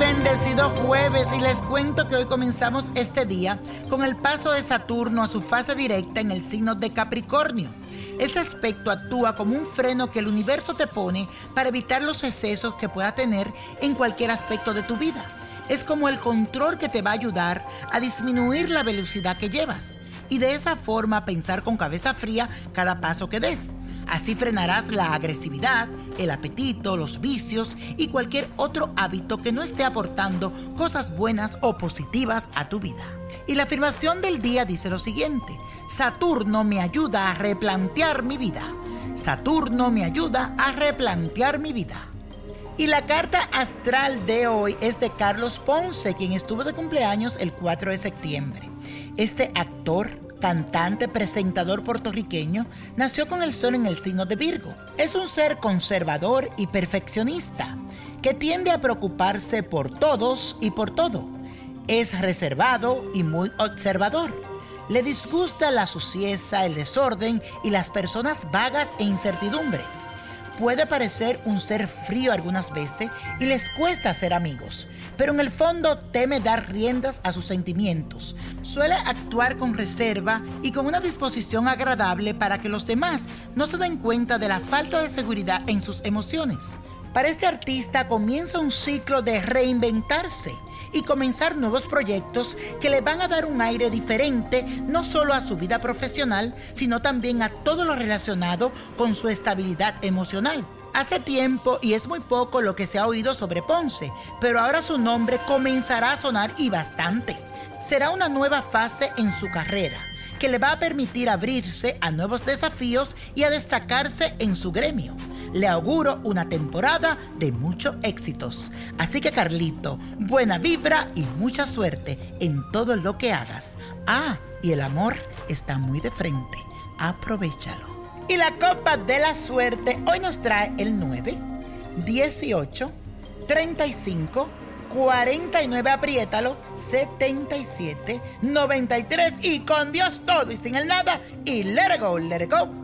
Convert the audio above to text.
Bendecido jueves y les cuento que hoy comenzamos este día con el paso de Saturno a su fase directa en el signo de Capricornio. Este aspecto actúa como un freno que el universo te pone para evitar los excesos que pueda tener en cualquier aspecto de tu vida. Es como el control que te va a ayudar a disminuir la velocidad que llevas y de esa forma pensar con cabeza fría cada paso que des. Así frenarás la agresividad, el apetito, los vicios y cualquier otro hábito que no esté aportando cosas buenas o positivas a tu vida. Y la afirmación del día dice lo siguiente, Saturno me ayuda a replantear mi vida. Saturno me ayuda a replantear mi vida. Y la carta astral de hoy es de Carlos Ponce, quien estuvo de cumpleaños el 4 de septiembre. Este actor, cantante, presentador puertorriqueño, nació con el sol en el signo de Virgo. Es un ser conservador y perfeccionista, que tiende a preocuparse por todos y por todo. Es reservado y muy observador. Le disgusta la suciedad, el desorden y las personas vagas e incertidumbre. Puede parecer un ser frío algunas veces y les cuesta ser amigos, pero en el fondo teme dar riendas a sus sentimientos. Suele actuar con reserva y con una disposición agradable para que los demás no se den cuenta de la falta de seguridad en sus emociones. Para este artista comienza un ciclo de reinventarse y comenzar nuevos proyectos que le van a dar un aire diferente no solo a su vida profesional, sino también a todo lo relacionado con su estabilidad emocional. Hace tiempo y es muy poco lo que se ha oído sobre Ponce, pero ahora su nombre comenzará a sonar y bastante. Será una nueva fase en su carrera que le va a permitir abrirse a nuevos desafíos y a destacarse en su gremio. Le auguro una temporada de muchos éxitos. Así que Carlito, buena vibra y mucha suerte en todo lo que hagas. Ah, y el amor está muy de frente. Aprovechalo. Y la copa de la suerte hoy nos trae el 9, 18, 35, 49, apriétalo, 77, 93 y con Dios todo y sin el nada y let it go, let it go,